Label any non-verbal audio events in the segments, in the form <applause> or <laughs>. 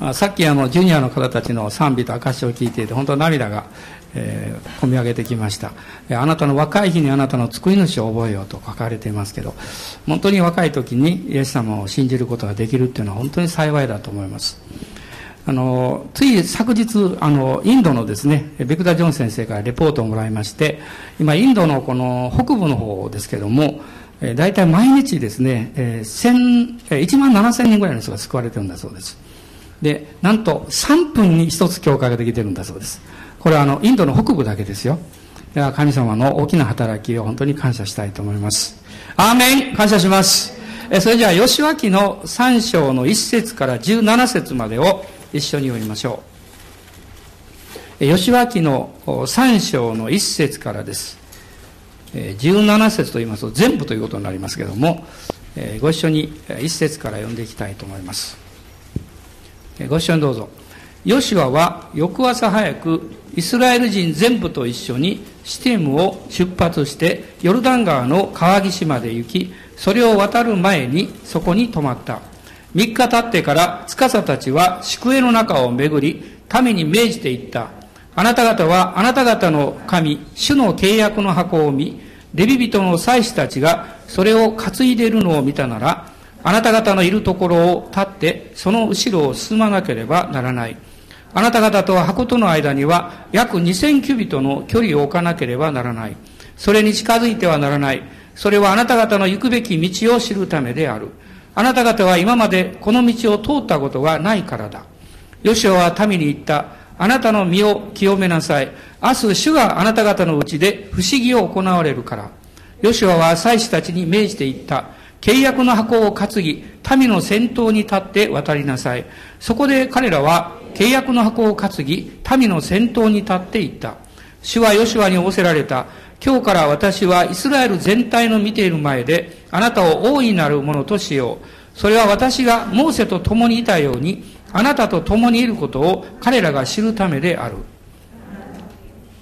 あ、さっきあのジュニアの方たちの賛美と証を聞いていて本当涙が、えー、込み上げてきました。あなたの若い日にあなたの救い主を覚えようと書かれていますけど本当に若い時にイエス様を信じることができるっていうのは本当に幸いだと思います。あのつい昨日あのインドのですねベクダ・ジョン先生からレポートをもらいまして今インドのこの北部の方ですけども大体毎日ですね、えー、1万7000人ぐらいの人が救われてるんだそうです。で、なんと3分に1つ教会ができてるんだそうです。これはあの、インドの北部だけですよ。では神様の大きな働きを本当に感謝したいと思います。アーメン感謝します。えそれじゃあ、吉脇の3章の1節から17節までを一緒に読みましょう。吉脇の3章の1節からです。17節と言いますと全部ということになりますけれども、ご一緒に1節から読んでいきたいと思います。ご視聴どうぞ。ヨシュアは翌朝早くイスラエル人全部と一緒にシテムを出発してヨルダン川の川岸まで行き、それを渡る前にそこに泊まった。三日経ってから司たちは宿営の中を巡り、民に命じていった。あなた方はあなた方の神、主の契約の箱を見、レビ人の祭司たちがそれを担いでいるのを見たなら、あなた方のいるところを立って、その後ろを進まなければならない。あなた方とは箱との間には約2000キュビトの距離を置かなければならない。それに近づいてはならない。それはあなた方の行くべき道を知るためである。あなた方は今までこの道を通ったことがないからだ。ヨシオは民に言った。あなたの身を清めなさい。明日主があなた方のうちで不思議を行われるから。ヨシオは祭司たちに命じて言った。契約の箱を担ぎ、民の先頭に立って渡りなさい。そこで彼らは契約の箱を担ぎ、民の先頭に立っていった。主はヨシュアに仰せられた。今日から私はイスラエル全体の見ている前で、あなたを大いなるものとしよう。それは私がモーセと共にいたように、あなたと共にいることを彼らが知るためである。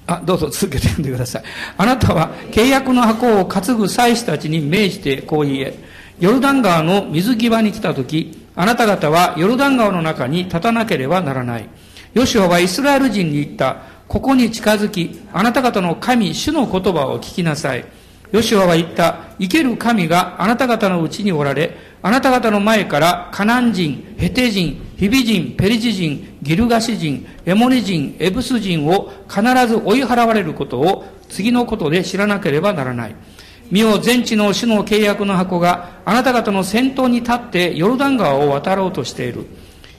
あ、どうぞ続けて読んでください。あなたは契約の箱を担ぐ祭司たちに命じてこう言え。ヨルダン川の水際に来た時、あなた方はヨルダン川の中に立たなければならない。ヨシュアはイスラエル人に言った。ここに近づき、あなた方の神、主の言葉を聞きなさい。ヨシュアは言った。生ける神があなた方のうちにおられ、あなた方の前からカナン人、ヘテ人、ヒビ人、ペリジ人、ギルガシ人、エモリ人、エブス人を必ず追い払われることを次のことで知らなければならない。見よ全地の主の契約の箱があなた方の先頭に立ってヨルダン川を渡ろうとしている。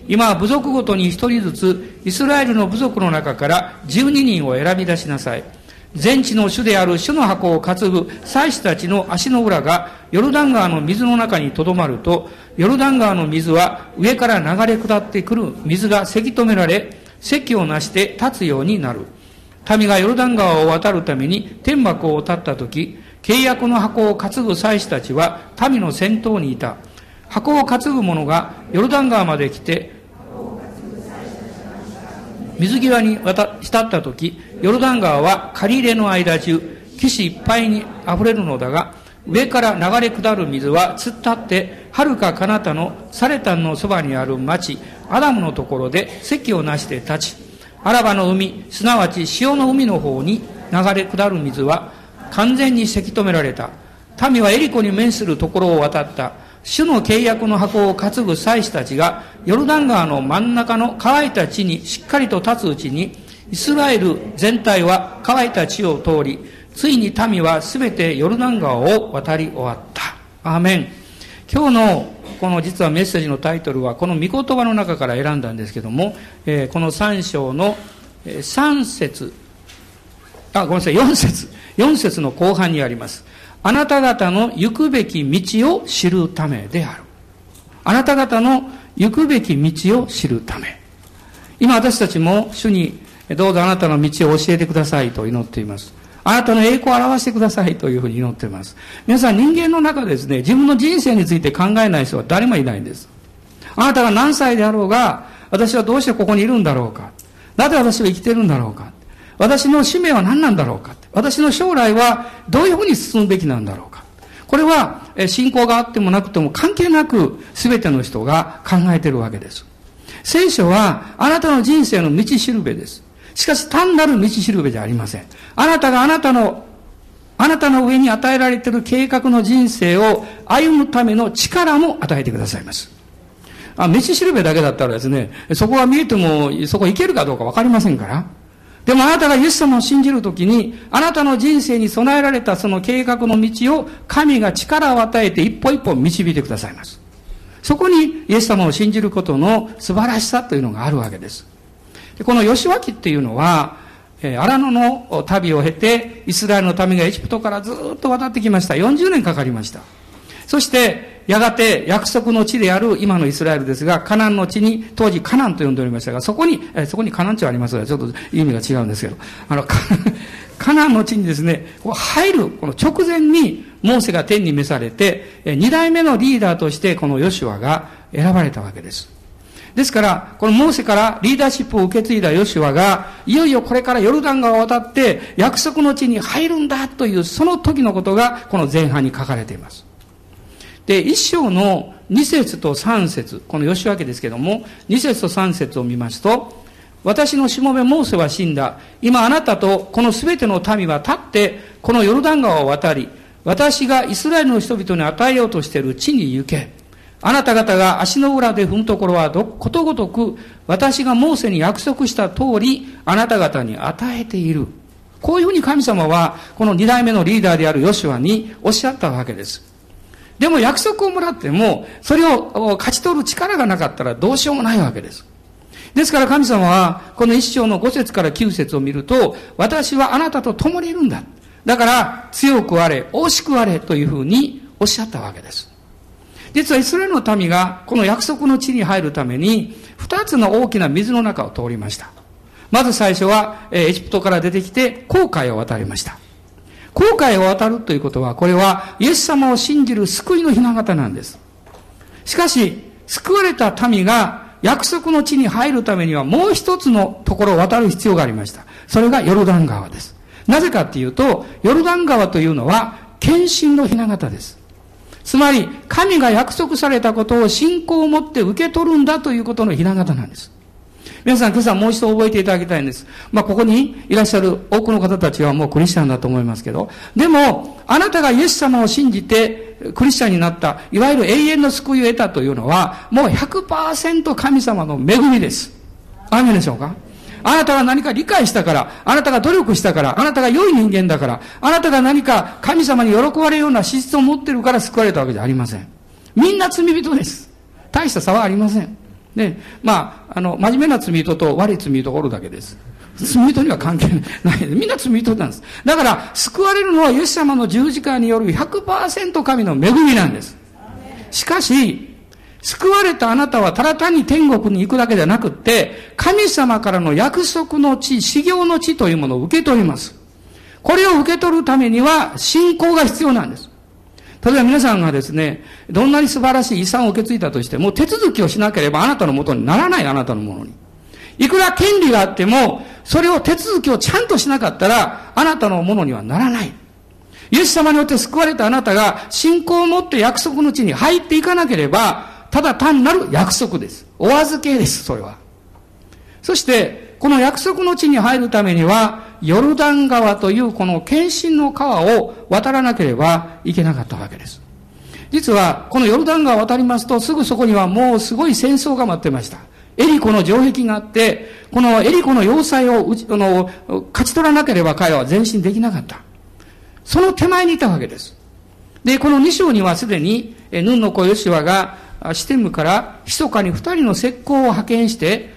今、部族ごとに一人ずつ、イスラエルの部族の中から12人を選び出しなさい。全地の主である主の箱を担ぐ祭司たちの足の裏がヨルダン川の水の中にとどまると、ヨルダン川の水は上から流れ下ってくる水がせき止められ、席をなして立つようになる。民がヨルダン川を渡るために天幕を立った時、契約の箱を担ぐ祭司たちは民の先頭にいた。箱を担ぐ者がヨルダン川まで来て、水際に渡浸った時、ヨルダン川は借り入れの間中、岸いっぱいに溢れるのだが、上から流れ下る水は突っ立って、はるか彼方のサレタンのそばにある町、アダムのところで席をなして立ち、アラバの海、すなわち潮の海の方に流れ下る水は、完全にせき止められた。民はエリコに面するところを渡った。主の契約の箱を担ぐ祭司たちが、ヨルダン川の真ん中の乾いた地にしっかりと立つうちに、イスラエル全体は乾いた地を通り、ついに民はすべてヨルダン川を渡り終わった。アーメン。今日のこの実はメッセージのタイトルはこの御言葉の中から選んだんですけども、え、この3章の3節あ、ごめんなさい、4節4節の後半にあります。あなた方の行くべき道を知るためである。あなた方の行くべき道を知るため。今私たちも主にどうぞあなたの道を教えてくださいと祈っています。あなたの栄光を表してくださいというふうに祈っています。皆さん人間の中ですね、自分の人生について考えない人は誰もいないんです。あなたが何歳であろうが、私はどうしてここにいるんだろうか。なぜ私は生きてるんだろうか。私の使命は何なんだろうか私の将来はどういうふうに進むべきなんだろうかこれは信仰があってもなくても関係なく全ての人が考えているわけです。聖書はあなたの人生の道しるべです。しかし単なる道しるべじゃありません。あなたがあなたの、あなたの上に与えられている計画の人生を歩むための力も与えてくださいます。あ、道しるべだけだったらですね、そこが見えても、そこ行けるかどうかわかりませんから。でもあなたがイエス様を信じるときに、あなたの人生に備えられたその計画の道を神が力を与えて一歩一歩導いてくださいます。そこにイエス様を信じることの素晴らしさというのがあるわけです。でこの吉脇っていうのは、えー、荒野の旅を経て、イスラエルの民がエジプトからずっと渡ってきました。40年かかりました。そして、やがて約束の地である今のイスラエルですが、カナンの地に、当時カナンと呼んでおりましたが、そこに、えそこにカナン地はありますが、ちょっと意味が違うんですけど、あの、<laughs> カナンの地にですね、こう入る、この直前に、モーセが天に召されて、二代目のリーダーとしてこのヨシュアが選ばれたわけです。ですから、このモーセからリーダーシップを受け継いだヨシュアが、いよいよこれからヨルダン川を渡って約束の地に入るんだというその時のことがこの前半に書かれています。で、一章の二節と三節、この吉分ですけども、二節と三節を見ますと、私のしもべモーセは死んだ。今あなたとこのすべての民は立って、このヨルダン川を渡り、私がイスラエルの人々に与えようとしている地に行け。あなた方が足の裏で踏むところはことごとく、私がモーセに約束した通り、あなた方に与えている。こういうふうに神様は、この二代目のリーダーであるヨシュアにおっしゃったわけです。でも約束をもらっても、それを勝ち取る力がなかったらどうしようもないわけです。ですから神様は、この一章の五節から九節を見ると、私はあなたと共にいるんだ。だから、強くあれ、惜しくあれというふうにおっしゃったわけです。実はイスラエルの民がこの約束の地に入るために、二つの大きな水の中を通りました。まず最初は、エジプトから出てきて、航海を渡りました。航海を渡るということは、これはイエス様を信じる救いの雛形なんです。しかし、救われた民が約束の地に入るためにはもう一つのところを渡る必要がありました。それがヨルダン川です。なぜかっていうと、ヨルダン川というのは、献身の雛形です。つまり、神が約束されたことを信仰を持って受け取るんだということの雛形なんです。皆さん今朝もう一度覚えていただきたいんです。まあ、ここにいらっしゃる多くの方たちはもうクリスチャンだと思いますけど、でも、あなたがイエス様を信じてクリスチャンになった、いわゆる永遠の救いを得たというのは、もう100%神様の恵みです。あめでしょうか？あなたが何か理解したから、あなたが努力したから、あなたが良い人間だから、あなたが何か神様に喜ばれるような資質を持ってるから救われたわけじゃありません。みんな罪人です。大した差はありません。ね、まあ、あの、真面目な罪人と悪い罪人がおるだけです。罪人には関係ない。みんな罪人なんです。だから、救われるのはイエス様の十字架による100%神の恵みなんです。しかし、救われたあなたはただ単に天国に行くだけではなくって、神様からの約束の地、修行の地というものを受け取ります。これを受け取るためには信仰が必要なんです。例えば皆さんがですね、どんなに素晴らしい遺産を受け継いだとしても、手続きをしなければあなたのもとにならないあなたのものに。いくら権利があっても、それを手続きをちゃんとしなかったら、あなたのものにはならない。イエス様によって救われたあなたが、信仰を持って約束の地に入っていかなければ、ただ単なる約束です。お預けです、それは。そして、この約束の地に入るためには、ヨルダン川というこの献身の川を渡らなければいけなかったわけです。実は、このヨルダン川を渡りますと、すぐそこにはもうすごい戦争が待ってました。エリコの城壁があって、このエリコの要塞をあの勝ち取らなければ彼は前進できなかった。その手前にいたわけです。で、この2章にはすでに、ヌンの子ヨシワがシテムから密かに二人の石膏を派遣して、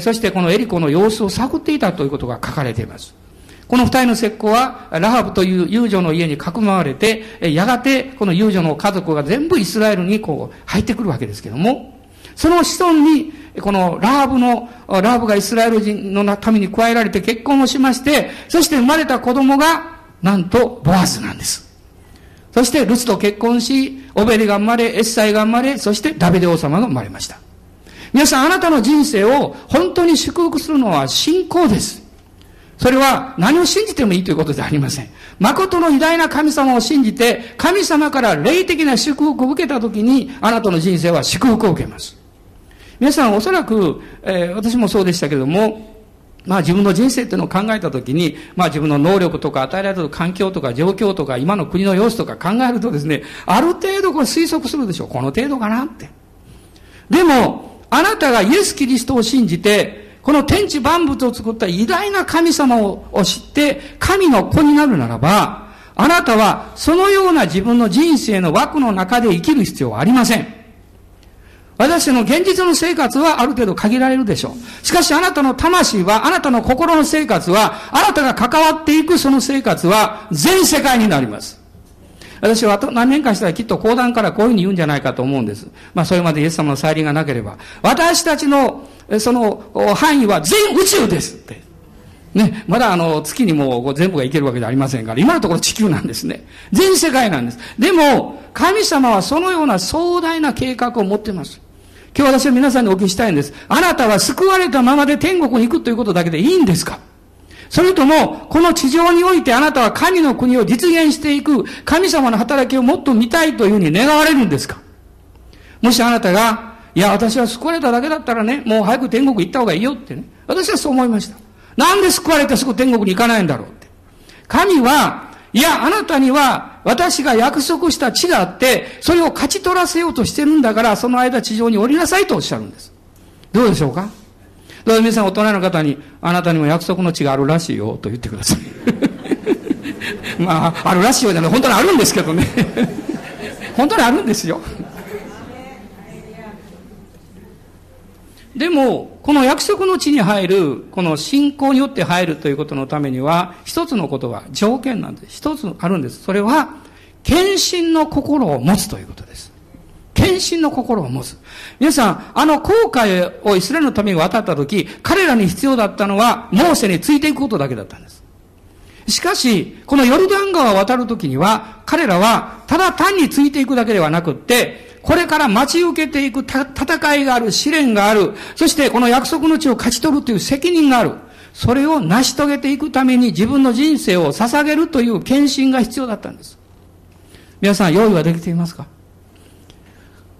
そしてこのエリコの様子を探っていたということが書かれています。この二人の石膏は、ラハブという遊女の家にかくまわれて、やがてこの遊女の家族が全部イスラエルにこう入ってくるわけですけども、その子孫に、このラハブの、ラハブがイスラエル人のために加えられて結婚をしまして、そして生まれた子供が、なんとボアズなんです。そしてルツと結婚し、オベリが生まれ、エッサイが生まれ、そしてダビデ王様が生まれました。皆さん、あなたの人生を本当に祝福するのは信仰です。それは何を信じてもいいということではありません。誠の偉大な神様を信じて、神様から霊的な祝福を受けたときに、あなたの人生は祝福を受けます。皆さんおそらく、えー、私もそうでしたけども、まあ自分の人生っていうのを考えたときに、まあ自分の能力とか与えられた環境とか状況とか今の国の様子とか考えるとですね、ある程度これ推測するでしょう。この程度かなって。でも、あなたがイエス・キリストを信じて、この天地万物を作った偉大な神様を知って、神の子になるならば、あなたはそのような自分の人生の枠の中で生きる必要はありません。私の現実の生活はある程度限られるでしょう。しかしあなたの魂は、あなたの心の生活は、あなたが関わっていくその生活は全世界になります。私はと何年かしたらきっと講談からこういうふうに言うんじゃないかと思うんです。まあそれまでイエス様の再臨がなければ。私たちのその範囲は全宇宙ですって。ね、まだあの月にも全部がいけるわけではありませんから、今のところ地球なんですね。全世界なんです。でも、神様はそのような壮大な計画を持っています。今日私は皆さんにお聞きしたいんです。あなたは救われたままで天国に行くということだけでいいんですか？それとも、この地上においてあなたは神の国を実現していく神様の働きをもっと見たいというふうに願われるんですか？もしあなたが、いや、私は救われただけだったらね、もう早く天国行った方がいいよってね。私はそう思いました。なんで救われてすぐ天国に行かないんだろうって。神は、いや、あなたには私が約束した地があって、それを勝ち取らせようとしてるんだから、その間地上に降りなさいとおっしゃるんです。どうでしょうか？どうぞ皆さん大人の方に、あなたにも約束の地があるらしいよと言ってください。<laughs> まあ、あるらしいよじゃない、本当にあるんですけどね。<laughs> 本当にあるんですよ。でも、この約束の地に入る、この信仰によって入るということのためには、一つのことが条件なんです。一つあるんです。それは、献身の心を持つということです。献身の心を持つ。皆さん、あの航海をイスラエルのために渡った時、彼らに必要だったのは、モーセについていくことだけだったんです。しかし、このヨルダン川を渡る時には、彼らは、ただ単についていくだけではなくって、これから待ち受けていく戦いがある、試練がある、そしてこの約束の地を勝ち取るという責任がある。それを成し遂げていくために自分の人生を捧げるという献身が必要だったんです。皆さん、用意はできていますか？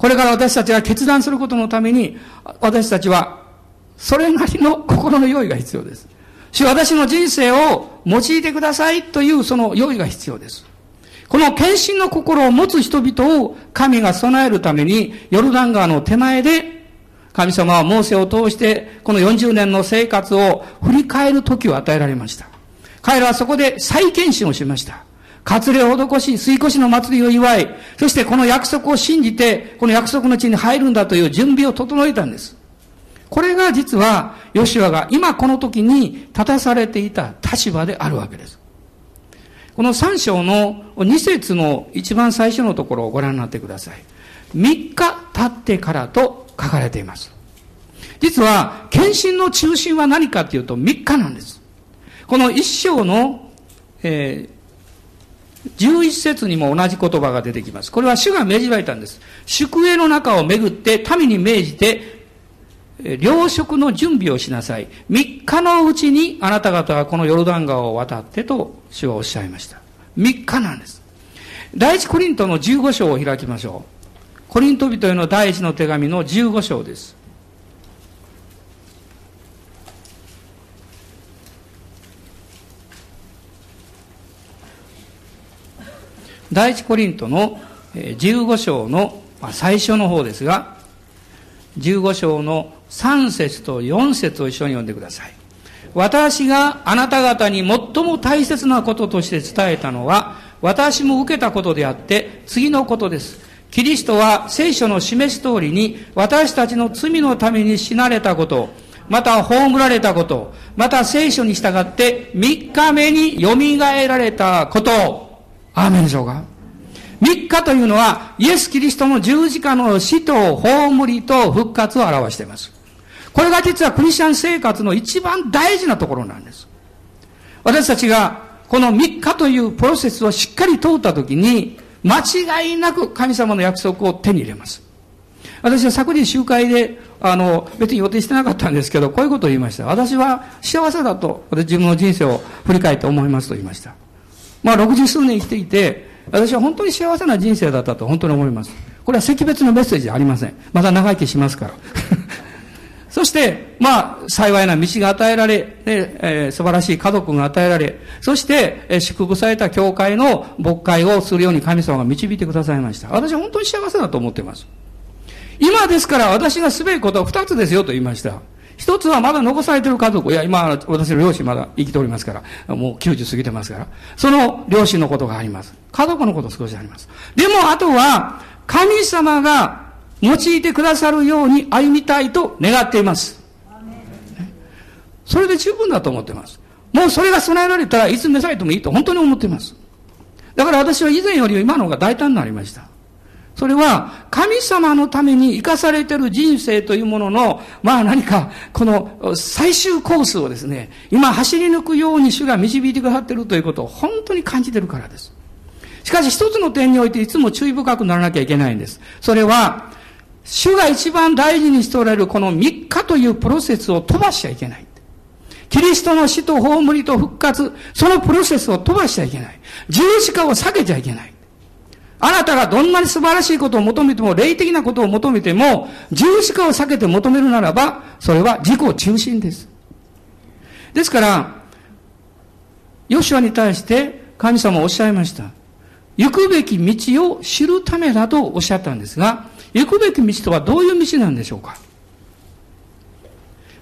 これから私たちが決断することのために、私たちは、それなりの心の用意が必要です。主私の人生を用いてくださいというその用意が必要です。この献身の心を持つ人々を神が備えるために、ヨルダン川の手前で、神様はモーセを通して、この40年の生活を振り返る時を与えられました。彼らはそこで再献身をしました。割礼を施し、水越しの祭りを祝い、そしてこの約束を信じて、この約束の地に入るんだという準備を整えたんです。これが実は、ヨシュアが今この時に立たされていた立場であるわけです。この3章の2節の一番最初のところをご覧になってください。3日経ってからと書かれています。実は、献身の中心は何かっていうと3日なんです。この1章の、え、11節にも同じ言葉が出てきます。これは主が命じられたんです。宿営の中を巡って民に命じて糧食の準備をしなさい。3日のうちにあなた方はこのヨルダン川を渡ってと主はおっしゃいました。3日なんです。第一コリントの15章を開きましょう。コリント人への第一の手紙の15章です。第一コリントの15章の最初の方ですが、15章の3節と4節を一緒に読んでください。私があなた方に最も大切なこととして伝えたのは、私も受けたことであって、次のことです。キリストは聖書の示す通りに、私たちの罪のために死なれたこと、また葬られたこと、また聖書に従って3日目に蘇られたこと、アーメンでしょうか3日というのは、イエス・キリストの十字架の死と葬りと復活を表しています。これが実はクリスチャン生活の一番大事なところなんです。私たちがこの3日というプロセスをしっかり通ったときに、間違いなく神様の約束を手に入れます。私は昨日集会で、あの、別に予定してなかったんですけど、こういうことを言いました。私は幸せだと、私自分の人生を振り返って思いますと言いました。まあ、60数年生きていて、私は本当に幸せな人生だったと本当に思います。これは惜別のメッセージありません。また長生きしますから。<laughs> そして、まあ、幸いな道が与えられ、ねえー、素晴らしい家族が与えられ、そして、えー、祝福された教会の牧会をするように神様が導いてくださいました。私は本当に幸せだと思っています。今ですから私がすべきことは二つですよと言いました。一つはまだ残されてる家族。いや、今、私の両親まだ生きておりますから、もう90過ぎてますから。その両親のことがあります。家族のこと少しあります。でも、あとは、神様が用いてくださるように歩みたいと願っています。それで十分だと思っています。もうそれが備えられたらいつ目されてもいいと本当に思っています。だから私は以前より今の方が大胆になりました。それは、神様のために生かされている人生というものの、まあ何か、この最終コースをですね、今走り抜くように主が導いてくださっているということを本当に感じているからです。しかし一つの点においていつも注意深くならなきゃいけないんです。それは、主が一番大事にしておられるこの3日というプロセスを飛ばしちゃいけない。キリストの死と葬りと復活、そのプロセスを飛ばしちゃいけない。十字架を避けちゃいけない。あなたがどんなに素晴らしいことを求めても、霊的なことを求めても、十字架を避けて求めるならば、それは自己中心です。ですから、ヨシュアに対して神様はおっしゃいました。行くべき道を知るためだとおっしゃったんですが、行くべき道とはどういう道なんでしょうか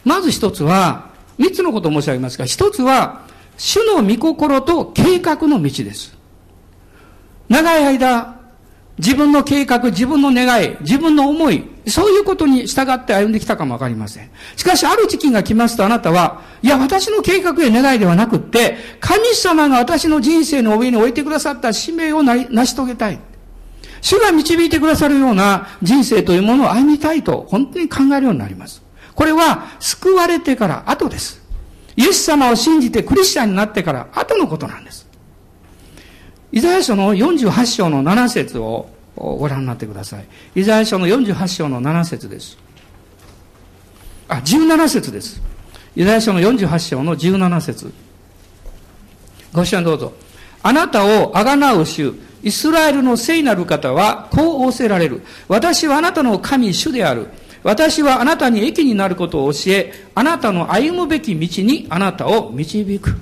まず一つは、三つのことを申し上げますが、一つは、主の御心と計画の道です。長い間、自分の計画、自分の願い、自分の思い、そういうことに従って歩んできたかもわかりません。しかし、ある時期が来ますとあなたは、いや、私の計画や願いではなくって、神様が私の人生の上に置いてくださった使命を成し遂げたい。主が導いてくださるような人生というものを歩みたいと、本当に考えるようになります。これは、救われてから後です。イエス様を信じてクリスチャンになってから後のことなんです。イザヤ書の48章の7節をご覧になってください。イザヤ書の48章の7節です。あ、17節です。イザヤ書の48章の17節ご視聴どうぞ。あなたをあがなう主、イスラエルの聖なる方はこう仰せられる。私はあなたの神主である。私はあなたに益になることを教え、あなたの歩むべき道にあなたを導く。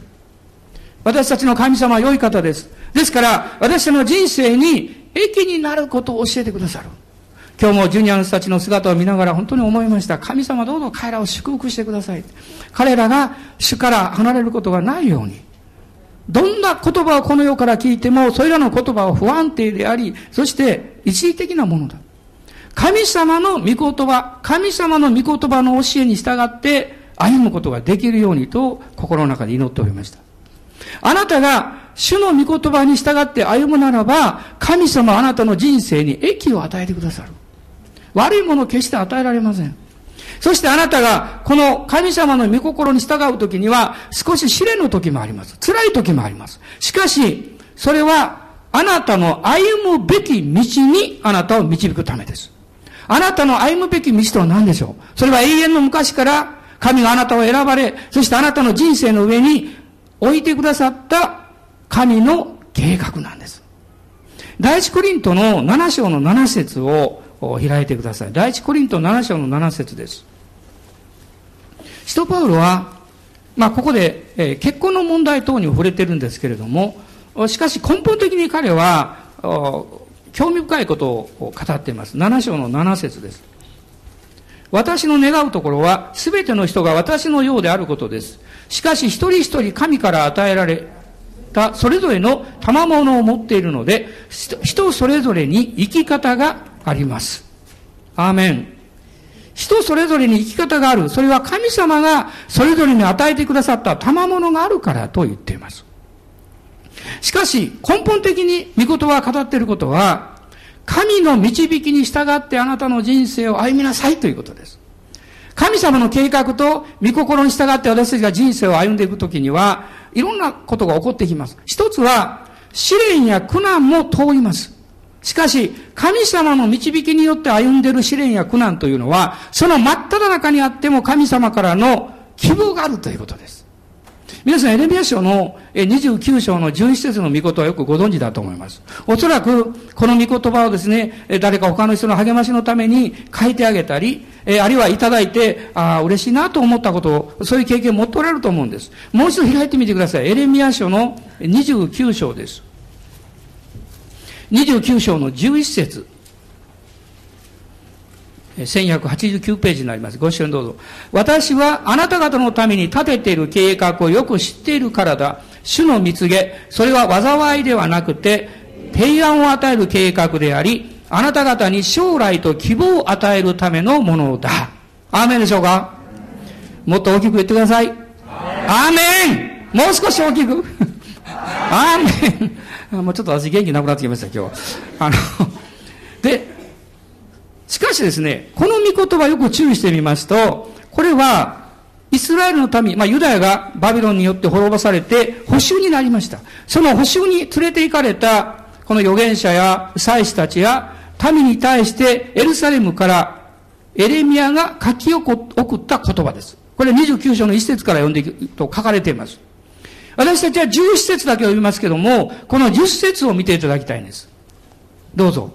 私たちの神様は良い方です。ですから、私の人生に益になることを教えてくださる。今日もジュニアの人たちの姿を見ながら本当に思いました。神様どうぞ彼らを祝福してください。彼らが主から離れることがないように。どんな言葉をこの世から聞いても、それらの言葉は不安定であり、そして一時的なものだ。神様の御言葉、神様の御言葉の教えに従って歩むことができるようにと心の中で祈っておりました。あなたが主の御言葉に従って歩むならば、神様あなたの人生に益を与えてくださる。悪いものを決して与えられません。そしてあなたがこの神様の御心に従う時には少し試練の時もあります。辛い時もあります。しかし、それはあなたの歩むべき道にあなたを導くためです。あなたの歩むべき道とは何でしょう？それは永遠の昔から神があなたを選ばれ、そしてあなたの人生の上に置いてくださった神の計画なんです。第一コリントの7章の7節を開いてください。第一コリント7章の7節です。使徒パウロは、まあ、ここで、えー、結婚の問題等に触れてるんですけれども、しかし根本的に彼は、興味深いことを語っています。7章の7節です。私の願うところは、すべての人が私のようであることです。しかし一人一人神から与えられたそれぞれの賜物を持っているので、人それぞれに生き方があります。アーメン。人それぞれに生き方がある。それは神様がそれぞれに与えてくださった賜物があるからと言っています。しかし、根本的に御言葉が語っていることは、神の導きに従ってあなたの人生を歩みなさいということです。神様の計画と御心に従って私たちが人生を歩んでいくときには、いろんなことが起こってきます。一つは、試練や苦難も通ります。しかし、神様の導きによって歩んでいる試練や苦難というのは、その真っ只中にあっても神様からの希望があるということです。皆さん、エレミア書の29章の11節の御言はよくご存知だと思います。おそらく、この御言葉をですね、誰か他の人の励ましのために書いてあげたり、あるいはいただいて、ああ、嬉しいなと思ったことを、そういう経験を持っておられると思うんです。もう一度開いてみてください。エレミア書の29章です。29章の11節1189ページになります。ご視聴どうぞ。私はあなた方のために立てている計画をよく知っているからだ。主の蜜げ、それは災いではなくて、提案を与える計画であり、あなた方に将来と希望を与えるためのものだ。アーメンでしょうか？もっと大きく言ってください。アーメンもう少し大きく <laughs> アーメンもうちょっと私元気なくなってきました、今日。あの、で、しかしですね、この御言葉よく注意してみますと、これは、イスラエルの民、まあユダヤがバビロンによって滅ぼされて補修になりました。その補修に連れて行かれた、この預言者や祭司たちや民に対してエルサレムからエレミアが書き送った言葉です。これ29章の一節から読んでいくと書かれています。私たちは11節だけ読みますけども、この10節を見ていただきたいんです。どうぞ。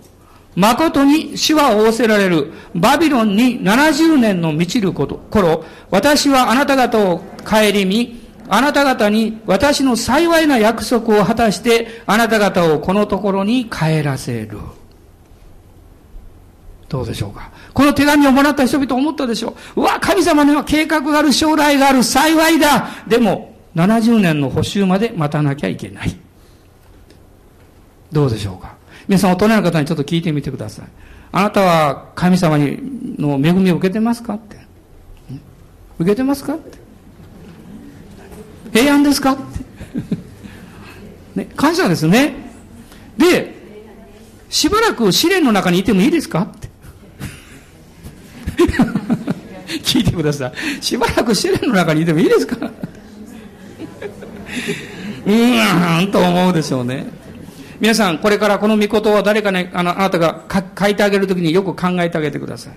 誠に死は仰せられる。バビロンに70年の満ちること頃、私はあなた方を顧み、あなた方に私の幸いな約束を果たして、あなた方をこのところに帰らせる。どうでしょうかこの手紙をもらった人々思ったでしょう。うわ、神様には計画がある、将来がある、幸いだ。でも、70年の補修まで待たなきゃいけない。どうでしょうか皆さん大人の方にちょっと聞いてみてください。あなたは神様にの恵みを受けてますかって。受けてますかって。平安ですかって。ね、感謝ですね。で、しばらく試練の中にいてもいいですかって。<laughs> 聞いてください。しばらく試練の中にいてもいいですかうーんと思うでしょうね。皆さん、これからこの御事を誰かに、あの、あなたが書いてあげるときによく考えてあげてください。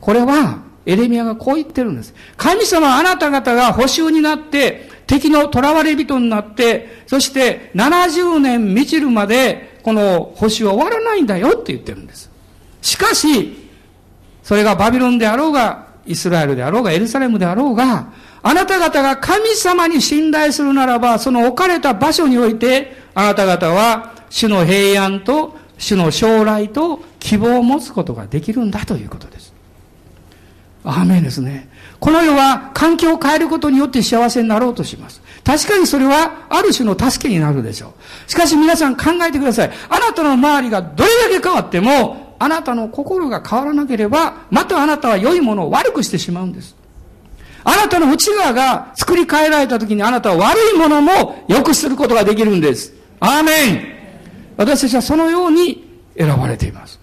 これは、エレミアがこう言ってるんです。神様あなた方が補修になって、敵の囚われ人になって、そして70年満ちるまで、この補修は終わらないんだよって言ってるんです。しかし、それがバビロンであろうが、イスラエルであろうが、エルサレムであろうが、あなた方が神様に信頼するならば、その置かれた場所において、あなた方は主の平安と主の将来と希望を持つことができるんだということです。アーメンですね。この世は環境を変えることによって幸せになろうとします。確かにそれはある種の助けになるでしょう。しかし皆さん考えてください。あなたの周りがどれだけ変わっても、あなたの心が変わらなければ、またあなたは良いものを悪くしてしまうんです。あなたの内側が作り変えられた時にあなたは悪いものも良くすることができるんです。アーメン私たちはそのように選ばれています。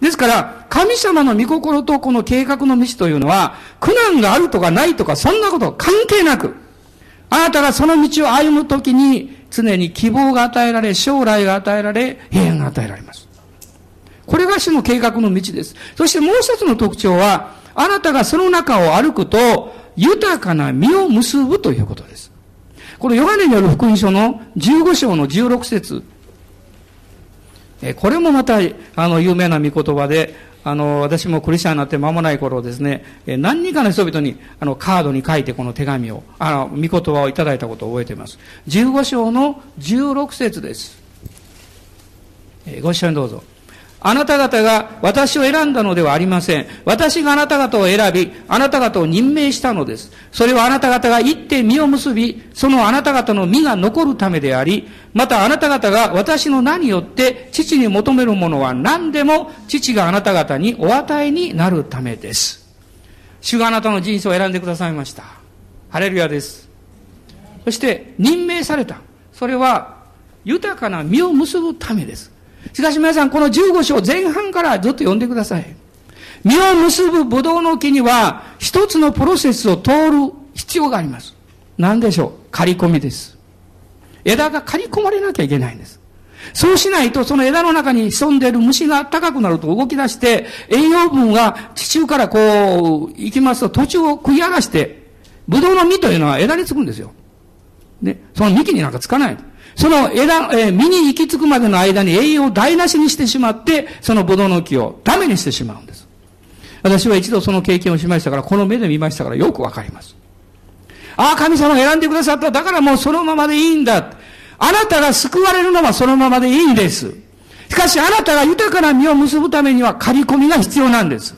ですから、神様の御心とこの計画の道というのは、苦難があるとかないとか、そんなこと関係なく、あなたがその道を歩むときに、常に希望が与えられ、将来が与えられ、平安が与えられます。これが主の計画の道です。そしてもう一つの特徴は、あなたがその中を歩くと、豊かな実を結ぶということです。このヨハネによる福音書の15章の16節これもまた、あの、有名な御言葉で、あの、私もクリスチャンになって間もない頃ですね、何人かの人々に、あの、カードに書いてこの手紙を、あの、御言葉をいただいたことを覚えています。15章の16節です。ご一緒にどうぞ。あなた方が私を選んだのではありません。私があなた方を選び、あなた方を任命したのです。それはあなた方が行って実を結び、そのあなた方の実が残るためであり、またあなた方が私の名によって父に求めるものは何でも父があなた方にお与えになるためです。主があなたの人生を選んでくださいました。ハレルヤです。そして任命された。それは豊かな実を結ぶためです。しかし皆さん、この15章前半からずっと読んでください。実を結ぶブドウの木には、一つのプロセスを通る必要があります。何でしょう？刈り込みです。枝が刈り込まれなきゃいけないんです。そうしないと、その枝の中に潜んでいる虫が高くなると動き出して、栄養分が地中からこう、行きますと途中を食い荒らして、ブドウの実というのは枝につくんですよ。ね、その幹になんかつかない。その枝、えー、実に行き着くまでの間に栄養を台無しにしてしまって、そのブドウの木をダメにしてしまうんです。私は一度その経験をしましたから、この目で見ましたからよくわかります。ああ、神様が選んでくださった。だからもうそのままでいいんだ。あなたが救われるのはそのままでいいんです。しかしあなたが豊かな実を結ぶためには刈り込みが必要なんです。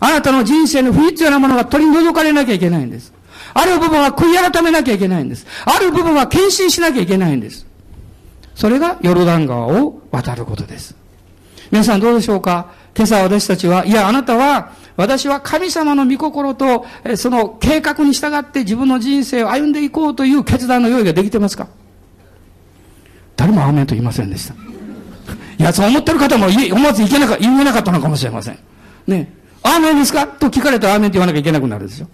あなたの人生の不必要なものが取り除かれなきゃいけないんです。ある部分は悔い改めなきゃいけないんです。ある部分は献身しなきゃいけないんです。それがヨルダン川を渡ることです。皆さんどうでしょうか？今朝私たちは、いや、あなたは、私は神様の御心と、その計画に従って自分の人生を歩んでいこうという決断の用意ができてますか？誰もアーメンと言いませんでした。いや、そう思ってる方も思わずいけなか、言えなかったのかもしれません。ね。アーメンですか？と聞かれたらアーメンって言わなきゃいけなくなるでしょ。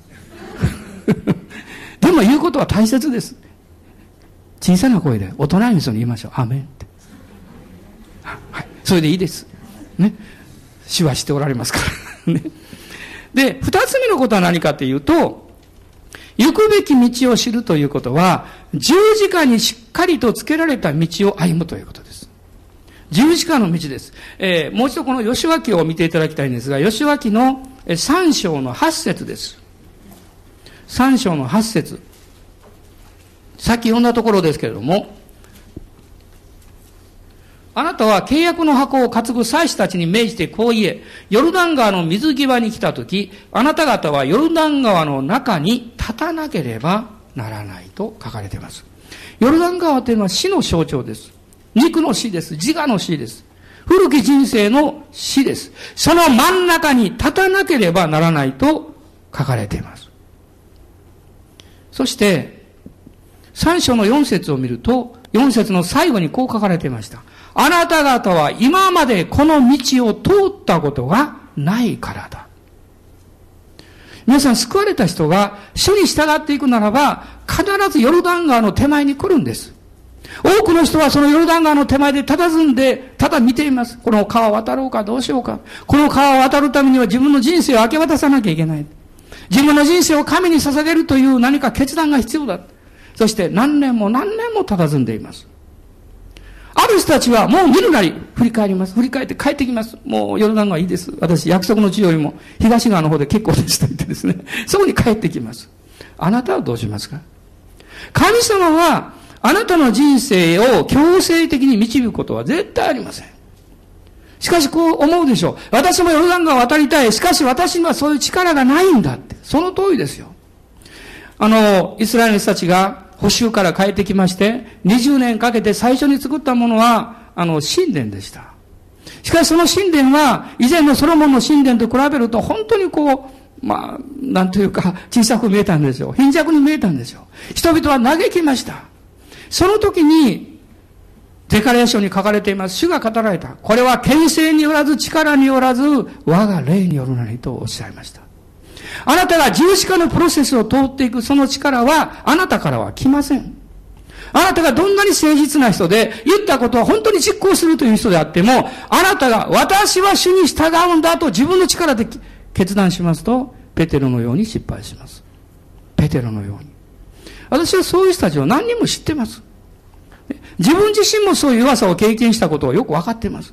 <laughs> でも言うことは大切です。小さな声で、大人の人に言いましょう。アメンって。はい。それでいいです。ね。死はしておられますから。<laughs> ね。で、二つ目のことは何かっていうと、行くべき道を知るということは、十字架にしっかりとつけられた道を歩むということです。十字架の道です。えー、もう一度この吉脇を見ていただきたいんですが、吉脇の三章の八節です。三章の八節。さっき読んだところですけれども、あなたは契約の箱を担ぐ祭司たちに命じてこう言え、ヨルダン川の水際に来たとき、あなた方はヨルダン川の中に立たなければならないと書かれています。ヨルダン川というのは死の象徴です。肉の死です。自我の死です。古き人生の死です。その真ん中に立たなければならないと書かれています。そして、三章の四節を見ると、四節の最後にこう書かれていました。あなた方は今までこの道を通ったことがないからだ。皆さん救われた人が主に従っていくならば、必ずヨルダン川の手前に来るんです。多くの人はそのヨルダン川の手前で佇んで、ただ見ています。この川を渡ろうかどうしようか。この川を渡るためには自分の人生を明け渡さなきゃいけない。自分の人生を神に捧げるという何か決断が必要だ。そして何年も何年も佇んでいます。ある人たちはもう見るなり振り返ります。振り返って帰ってきます。もう夜長はいいです。私約束の地よりも東側の方で結構ですと言ってですね、そこに帰ってきます。あなたはどうしますか？神様はあなたの人生を強制的に導くことは絶対ありません。しかしこう思うでしょう。私もヨルダン川渡りたい。しかし私にはそういう力がないんだって。その通りですよ。あの、イスラエルの人たちが補修から帰ってきまして、20年かけて最初に作ったものは、あの、神殿でした。しかしその神殿は、以前のソロモンの神殿と比べると、本当にこう、まあ、なんというか、小さく見えたんですよ。貧弱に見えたんですよ。人々は嘆きました。その時に、デカレーションに書かれています。主が語られた。これは権勢によらず力によらず、我が霊によるなりとおっしゃいました。あなたが十字架のプロセスを通っていくその力は、あなたからは来ません。あなたがどんなに誠実な人で、言ったことは本当に実行するという人であっても、あなたが私は主に従うんだと自分の力で決断しますと、ペテロのように失敗します。ペテロのように。私はそういう人たちを何人も知ってます。自分自身もそういう弱さを経験したことをよくわかっています。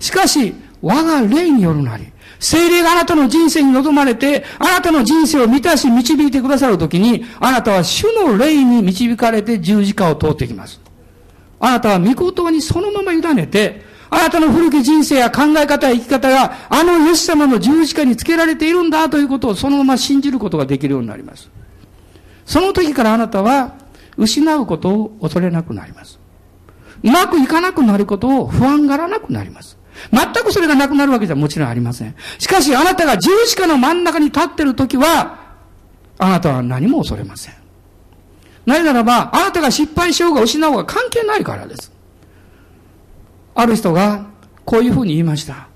しかし、我が霊によるなり、精霊があなたの人生に臨まれて、あなたの人生を満たし導いてくださるときに、あなたは主の霊に導かれて十字架を通ってきます。あなたは御言にそのまま委ねて、あなたの古き人生や考え方や生き方が、あのイエス様の十字架につけられているんだということをそのまま信じることができるようになります。その時からあなたは、失うことを恐れなくなります。うまくいかなくなることを不安がらなくなります。全くそれがなくなるわけじゃもちろんありません。しかしあなたが十字架の真ん中に立っているときは、あなたは何も恐れません。なぜならば、あなたが失敗しようが失おうが関係ないからです。ある人がこういうふうに言いました。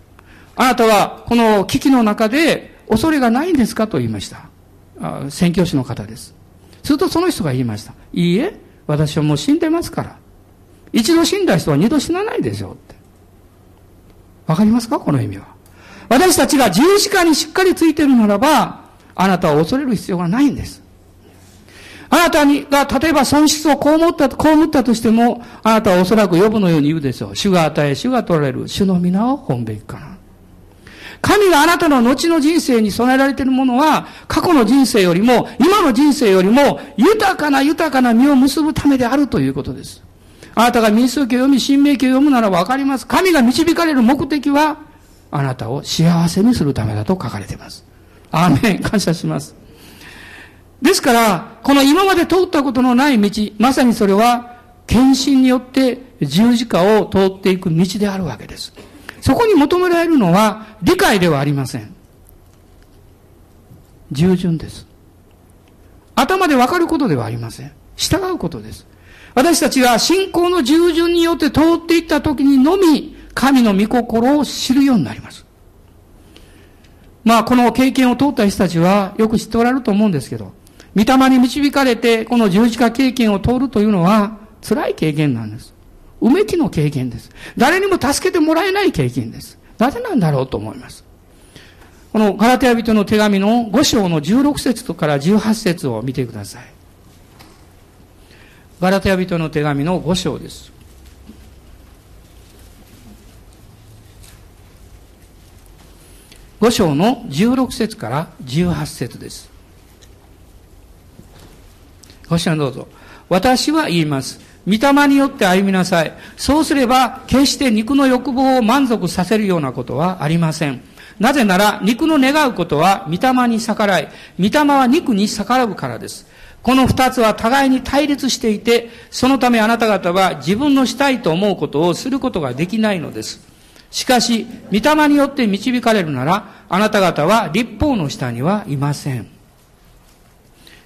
あなたはこの危機の中で恐れがないんですか？と言いました。宣教師の方です。するとその人が言いました。いいえ、私はもう死んでますから。一度死んだ人は二度死なないでしょうって。わかりますか？この意味は。私たちが十字架にしっかりついているならば、あなたは恐れる必要がないんです。あなたにが、例えば損失を被った、被ったとしても、あなたはおそらく呼ぶのように言うでしょう。主が与え、主が取られる、主の皆を本べきかな。神があなたの後の人生に備えられているものは、過去の人生よりも、今の人生よりも、豊かな豊かな実を結ぶためであるということです。あなたが民数記を読み、新明記を読むならわかります。神が導かれる目的は、あなたを幸せにするためだと書かれています。アーメン。感謝します。ですから、この今まで通ったことのない道、まさにそれは、献身によって十字架を通っていく道であるわけです。そこに求められるのは理解ではありません。従順です。頭でわかることではありません。従うことです。私たちが信仰の従順によって通っていった時にのみ、神の御心を知るようになります。まあ、この経験を通った人たちはよく知っておられると思うんですけど、御霊に導かれて、この十字架経験を通るというのは、辛い経験なんです。うめきの経験です。誰にも助けてもらえない経験です。なぜなんだろうと思います。このガラテヤ人の手紙の5章の16節から18節を見てください。ガラテヤ人の手紙の5章です。5章の16節から18節です。ご視聴どうぞ。私は言います。御霊によって歩みなさい。そうすれば、決して肉の欲望を満足させるようなことはありません。なぜなら、肉の願うことは御霊に逆らい、御霊は肉に逆らうからです。この二つは互いに対立していて、そのためあなた方は自分のしたいと思うことをすることができないのです。しかし、御霊によって導かれるなら、あなた方は立法の下にはいません。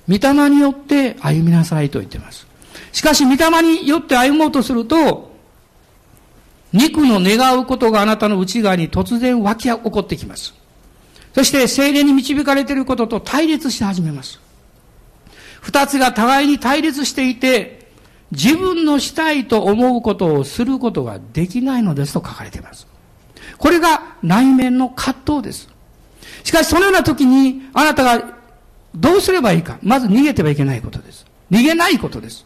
御霊によって歩みなさいと言っています。しかし、御霊によって歩もうとすると、肉の願うことがあなたの内側に突然湧き起こってきます。そして、精霊に導かれていることと対立し始めます。二つが互いに対立していて、自分のしたいと思うことをすることができないのですと書かれています。これが内面の葛藤です。しかし、そのような時に、あなたがどうすればいいか。まず逃げてはいけないことです。逃げないことです。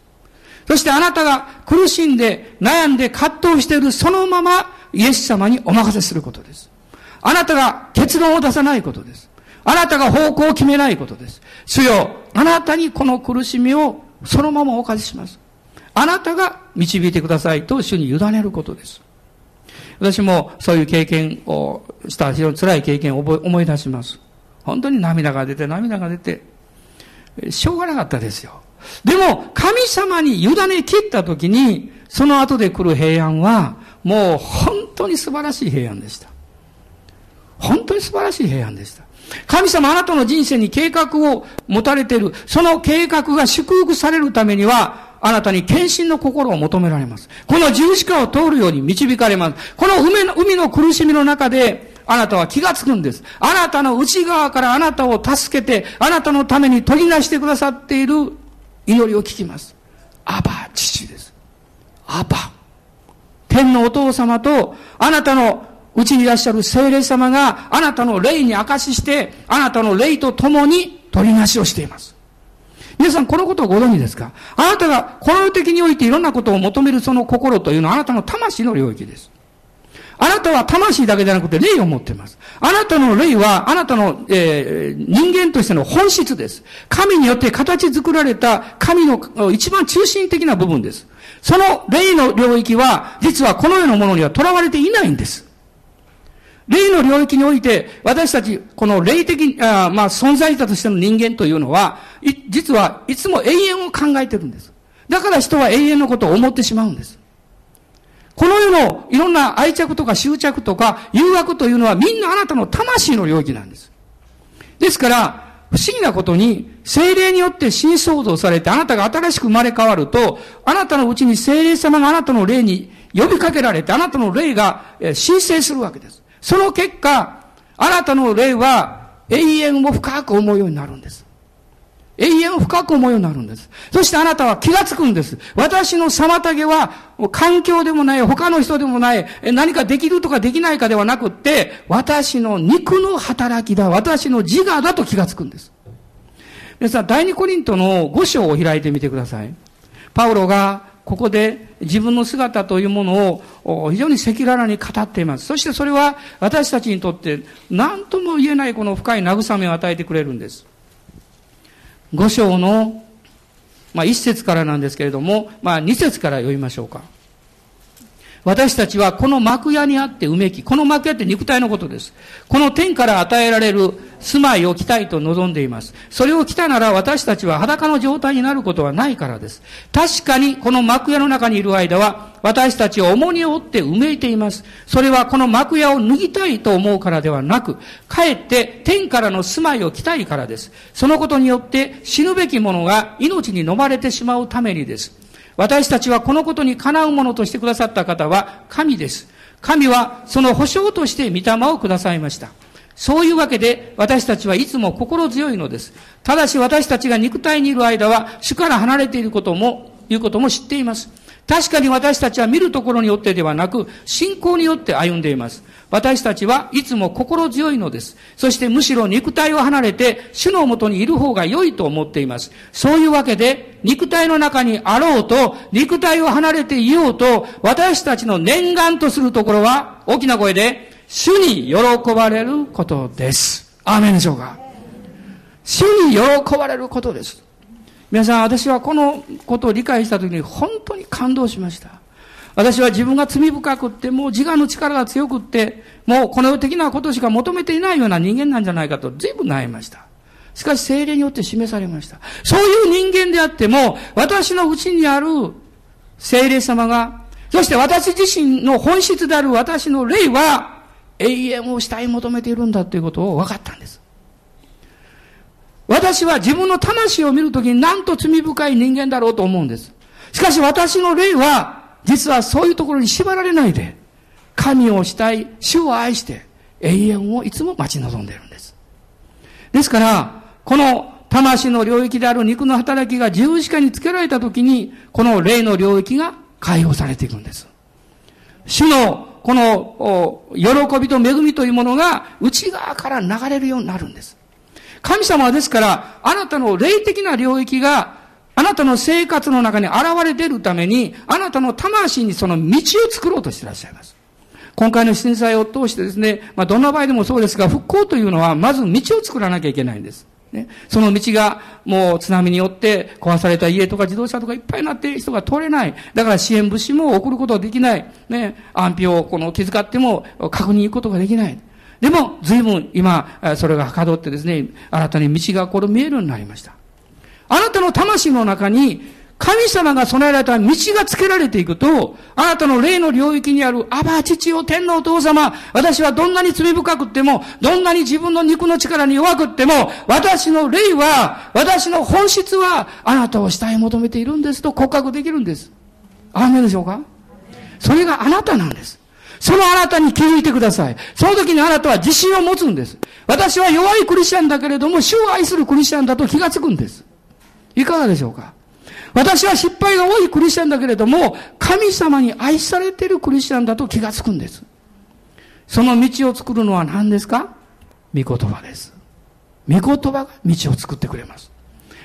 そしてあなたが苦しんで、悩んで、葛藤しているそのまま、イエス様にお任せすることです。あなたが結論を出さないことです。あなたが方向を決めないことです。主よ、あなたにこの苦しみをそのままお貸しします。あなたが導いてくださいと主に委ねることです。私もそういう経験をした非常に辛い経験を思い出します。本当に涙が出て涙が出て、しょうがなかったですよ。でも、神様に委ね切った時に、その後で来る平安は、もう本当に素晴らしい平安でした。本当に素晴らしい平安でした。神様あなたの人生に計画を持たれている。その計画が祝福されるためには、あなたに献身の心を求められます。この十字架を通るように導かれます。この海の海の苦しみの中で、あなたは気がつくんです。あなたの内側からあなたを助けて、あなたのために取り出してくださっている祈りを聞きます。アバ、父です。アバ。天のお父様と、あなたのうちにいらっしゃる聖霊様が、あなたの霊に証しして、あなたの霊と共に取りなしをしています。皆さん、このことをご存知ですか？あなたがこの世的においていろんなことを求めるその心というのはあなたの魂の領域です。あなたは魂だけじゃなくて霊を持っています。あなたの霊は、あなたの、えー、人間としての本質です。神によって形作られた神の一番中心的な部分です。その霊の領域は、実はこの世のものには囚われていないんです。霊の領域において、私たち、この霊的、あまあ、存在者としての人間というのは、実はいつも永遠を考えてるんです。だから人は永遠のことを思ってしまうんです。この世のいろんな愛着とか執着とか誘惑というのはみんなあなたの魂の領域なんです。ですから、不思議なことに、精霊によって新創造されて、あなたが新しく生まれ変わると、あなたのうちに精霊様があなたの霊に呼びかけられて、あなたの霊が申請するわけです。その結果、あなたの霊は永遠を深く思うようになるんです。永遠を深く思うようになるんです。そしてあなたは気がつくんです。私の妨げは、環境でもない、他の人でもない、何かできるとかできないかではなくって、私の肉の働きだ、私の自我だと気がつくんです。ですから、第二コリントの5章を開いてみてください。パウロがここで自分の姿というものを非常に赤裸々に語っています。そしてそれは私たちにとって何とも言えないこの深い慰めを与えてくれるんです。五章の、まあ、1節からなんですけれども、まあ、二節から読みましょうか。私たちはこの幕屋にあってうめき、この幕屋って肉体のことです。この天から与えられる住まいを着たいと望んでいます。それを着たなら私たちは裸の状態になることはないからです。確かにこの幕屋の中にいる間は私たちを重荷を負ってうめいています。それはこの幕屋を脱ぎたいと思うからではなく、かえって天からの住まいを着たいからです。そのことによって死ぬべき者が命に飲まれてしまうためにです。私たちはこのことにかなうものとしてくださった方は神です。神はその保証として御霊をくださいました。そういうわけで私たちはいつも心強いのです。ただし私たちが肉体にいる間は主から離れていることも、いうことも知っています。確かに私たちは見るところによってではなく、信仰によって歩んでいます。私たちはいつも心強いのです。そしてむしろ肉体を離れて主のもとにいる方が良いと思っています。そういうわけで肉体の中にあろうと、肉体を離れていようと、私たちの念願とするところは大きな声で、主に喜ばれることです。アーメンでしょうか？主に喜ばれることです。皆さん、私はこのことを理解したときに本当に感動しました。私は自分が罪深くって、もう自我の力が強くって、もうこの世的なことしか求めていないような人間なんじゃないかと随分悩みました。しかし精霊によって示されました。そういう人間であっても、私の内にある精霊様が、そして私自身の本質である私の霊は、永遠をしたい求めているんだということを分かったんです。私は自分の魂を見るときになんと罪深い人間だろうと思うんです。しかし私の霊は、実はそういうところに縛られないで、神をしたい、主を愛して、永遠をいつも待ち望んでいるんです。ですから、この魂の領域である肉の働きが十字架につけられたときに、この霊の領域が解放されていくんです。主のこの喜びと恵みというものが内側から流れるようになるんです。神様はですから、あなたの霊的な領域があなたの生活の中に現れているために、あなたの魂にその道を作ろうとしていらっしゃいます。今回の震災を通してですね、まあ、どんな場合でもそうですが、復興というのは、まず道を作らなきゃいけないんです。ね、その道がもう津波によって壊された家とか自動車とかいっぱいになっている人が通れない。だから支援物資も送ることができない。ね、安否をこの気遣っても確認行くことができない。でも、随分今、それがはかどってですね、新たに道がこれ見えるようになりました。あなたの魂の中に、神様が備えられた道がつけられていくと、あなたの霊の領域にある、アバ父を天皇お父様、私はどんなに罪深くっても、どんなに自分の肉の力に弱くっても、私の霊は、私の本質は、あなたを慕い求めているんですと告白できるんです。あめでしょうか？それがあなたなんです。そのあなたに気づいてください。その時にあなたは自信を持つんです。私は弱いクリスチャンだけれども、主を愛するクリスチャンだと気がつくんです。いかがでしょうか？私は失敗が多いクリスチャンだけれども、神様に愛されているクリスチャンだと気がつくんです。その道を作るのは何ですか？御言葉です。御言葉が道を作ってくれます。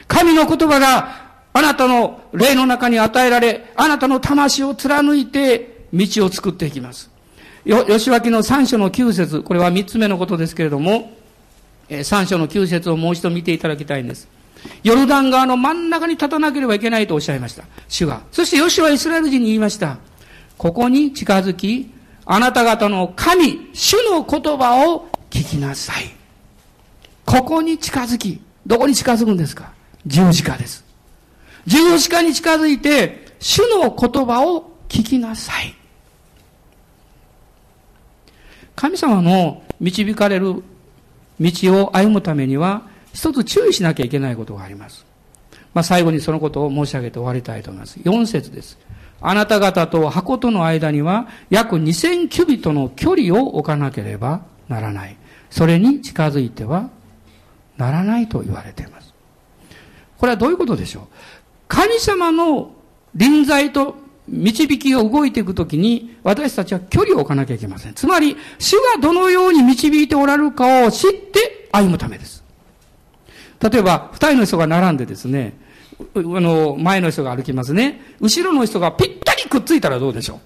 神の言葉があなたの霊の中に与えられ、あなたの魂を貫いて道を作っていきます。よ、吉脇の三章の九節、これは三つ目のことですけれども、三章の九節をもう一度見ていただきたいんです。ヨルダン川の真ん中に立たなければいけないとおっしゃいました。主が。そしてヨシはイスラエル人に言いました。ここに近づき、あなた方の神、主の言葉を聞きなさい。ここに近づき、どこに近づくんですか？十字架です。十字架に近づいて、主の言葉を聞きなさい。神様の導かれる道を歩むためには、一つ注意しなきゃいけないことがあります。まあ、最後にそのことを申し上げて終わりたいと思います。4節です。あなた方と箱との間には約2000キュビットの距離を置かなければならない。それに近づいてはならないと言われています。これはどういうことでしょう？神様の臨在と導きが動いていくときに私たちは距離を置かなきゃいけません。つまり、主がどのように導いておられるかを知って歩むためです。例えば、二人の人が並んでですね、あの、前の人が歩きますね。後ろの人がぴったりくっついたらどうでしょう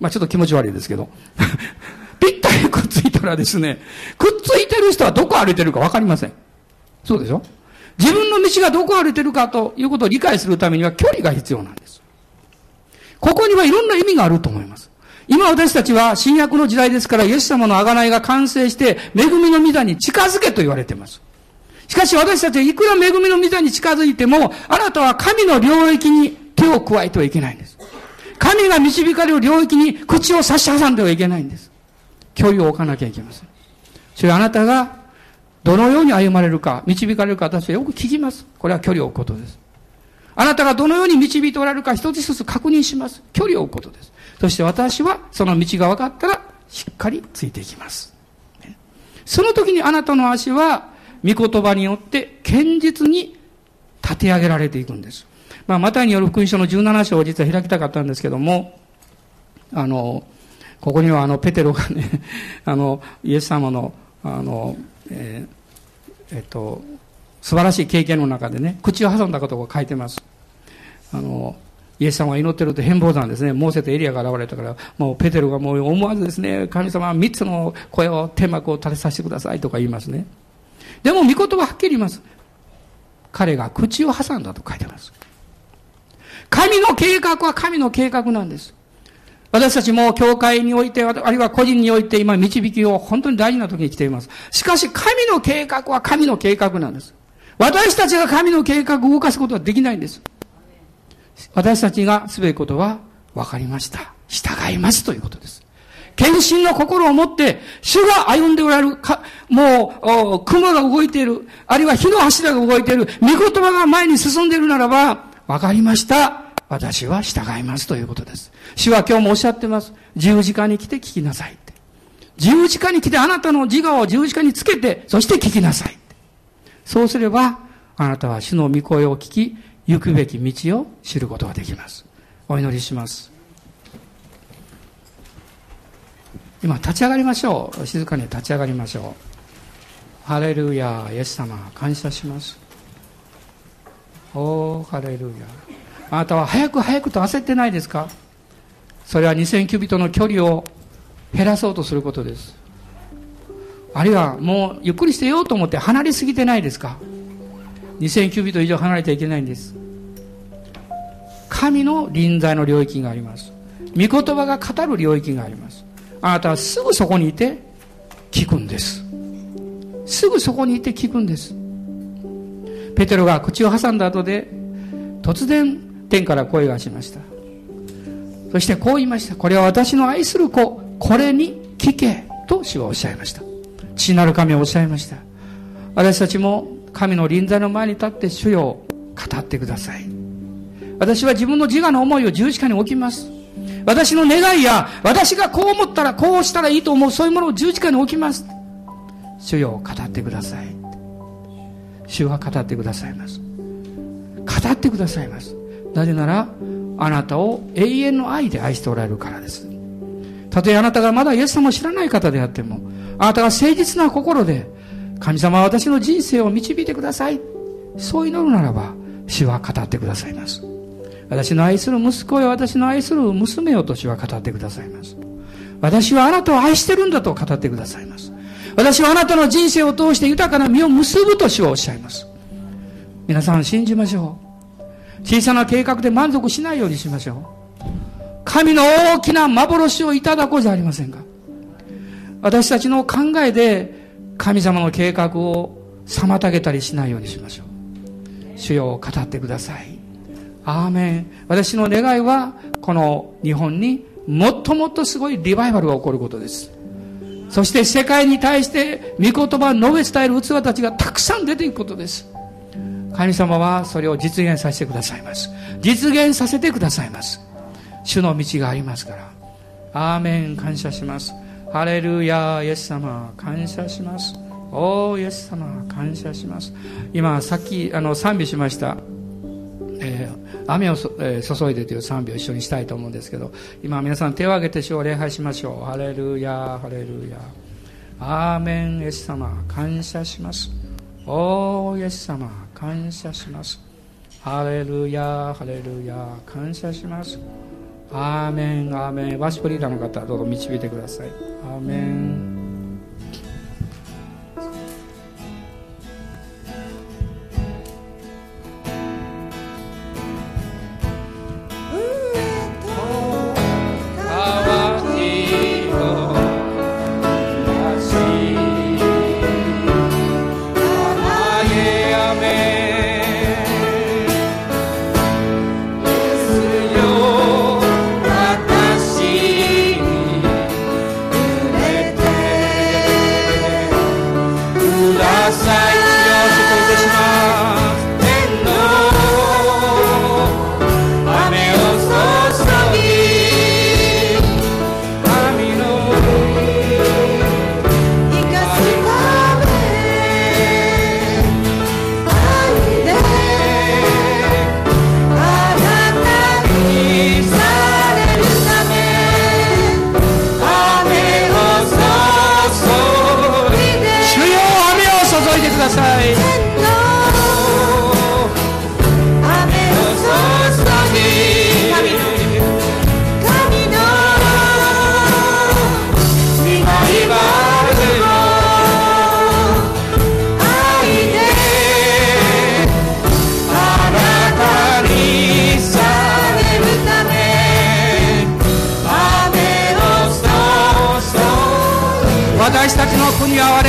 まあちょっと気持ち悪いですけど。<laughs> ぴったりくっついたらですね、くっついてる人はどこ歩いてるかわかりません。そうでしょ？自分の道がどこ歩いてるかということを理解するためには距離が必要なんです。ここにはいろんな意味があると思います。今私たちは新約の時代ですからイエス様の贖いが完成して恵みの御座に近づけと言われています。しかし私たちはいくら恵みの御座に近づいても、あなたは神の領域に手を加えてはいけないんです。神が導かれる領域に口を差し挟んではいけないんです。距離を置かなきゃいけません。それあなたがどのように歩まれるか、導かれるか私はよく聞きます。これは距離を置くことです。あなたがどのように導いておられるか一つ一つ確認します。距離を置くことです。そして私はその道が分かったらしっかりついていきます。その時にあなたの足は御言葉によって堅実に立て上げられていくんです。まあ、マタイによる福音書の17章を実は開きたかったんですけども、あの、ここにはあの、ペテロがね、<laughs> あの、イエス様の、あの、えー、えっと、素晴らしい経験の中でね、口を挟んだことを書いてます。あの、イエス様が祈ってると変貌山ですね。モーセとエリアが現れたから、もうペテロがもう思わずですね、神様は三つの声を、天幕を立てさせてくださいとか言いますね。でも、御言葉はっきり言います。彼が口を挟んだと書いてます。神の計画は神の計画なんです。私たちも教会において、あるいは個人において今導きを本当に大事な時に来ています。しかし神の計画は神の計画なんです。私たちが神の計画を動かすことはできないんです。私たちがすべきことは分かりました。従いますということです。献身の心を持って、主が歩んでおられる、かもう、雲が動いている、あるいは火の柱が動いている、御言葉が前に進んでいるならば、分かりました。私は従いますということです。主は今日もおっしゃってます。十字架に来て聞きなさいって。十字架に来てあなたの自我を十字架につけて、そして聞きなさい。そうすれば、あなたは主の御声を聞き、行くべき道を知ることができます。お祈りします。今、立ち上がりましょう。静かに立ち上がりましょう。ハレルヤ、イエス様、感謝します。おー、ハレルヤ。あなたは早く早くと焦ってないですか？それは2000キュビットの距離を減らそうとすることです。あるいはもうゆっくりしてようと思って離れすぎてないですか？2000キュビット以上離れてはいけないんです。神の臨在の領域があります。御言葉が語る領域があります。あなたはすぐそこにいて聞くんです。すぐそこにいて聞くんです。ペテロが口を挟んだ後で突然天から声がしました。そしてこう言いました。これは私の愛する子、これに聞けと主はおっしゃいました。父なる神はおっしゃいました。私たちも神の臨在の前に立って主よ語ってください。私は自分の自我の思いを十字架に置きます。私の願いや、私がこう思ったらこうしたらいいと思う、そういうものを十字架に置きます。主よ語ってください。主は語ってくださいます。語ってくださいます。なぜなら、あなたを永遠の愛で愛しておられるからです。たとえあなたがまだイエス様を知らない方であっても、あなたが誠実な心で、神様は私の人生を導いてください。そう祈るならば、主は語ってくださいます。私の愛する息子や私の愛する娘よと主は語ってくださいます。私はあなたを愛してるんだと語ってくださいます。私はあなたの人生を通して豊かな実を結ぶと主はおっしゃいます。皆さん信じましょう。小さな計画で満足しないようにしましょう。神の大きな幻をいただこうじゃありませんか。私たちの考えで神様の計画を妨げたりしないようにしましょう。主よを語ってください。アーメン。私の願いは、この日本にもっともっとすごいリバイバルが起こることです。そして世界に対して御言葉を述べ伝える器たちがたくさん出ていくことです。神様はそれを実現させてくださいます。実現させてくださいます。主の道がありますから。アーメン感謝します。ハレルヤイエス様感謝します。おーイエス様感謝します。今さっきあの賛美しました、えー、雨を、えー、注いでという賛美を一緒にしたいと思うんですけど今皆さん手を挙げて主を礼拝しましょう。ハレルヤハレルヤアーメンイエス様感謝します。おおーイエス様感謝します。ハレルヤハレルヤ感謝します。アーメンアーメンワシプリーダーの方どうぞ導いてください。アーメン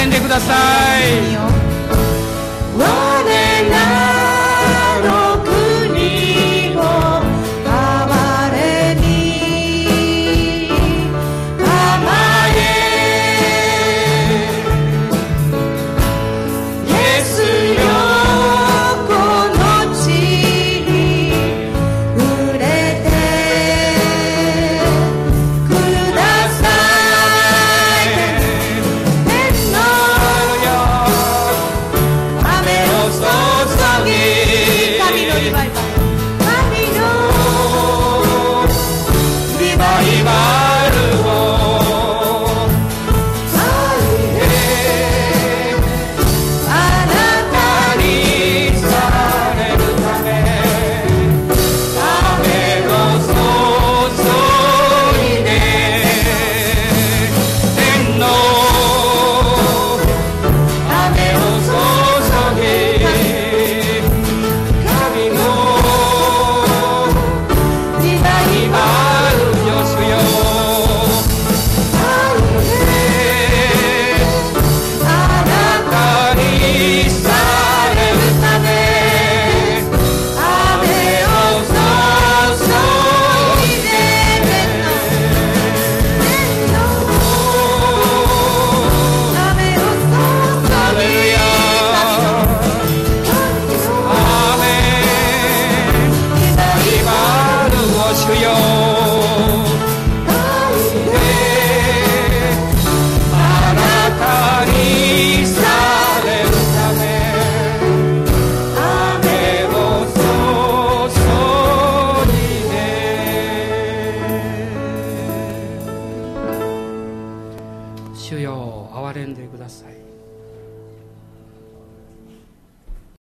んでください。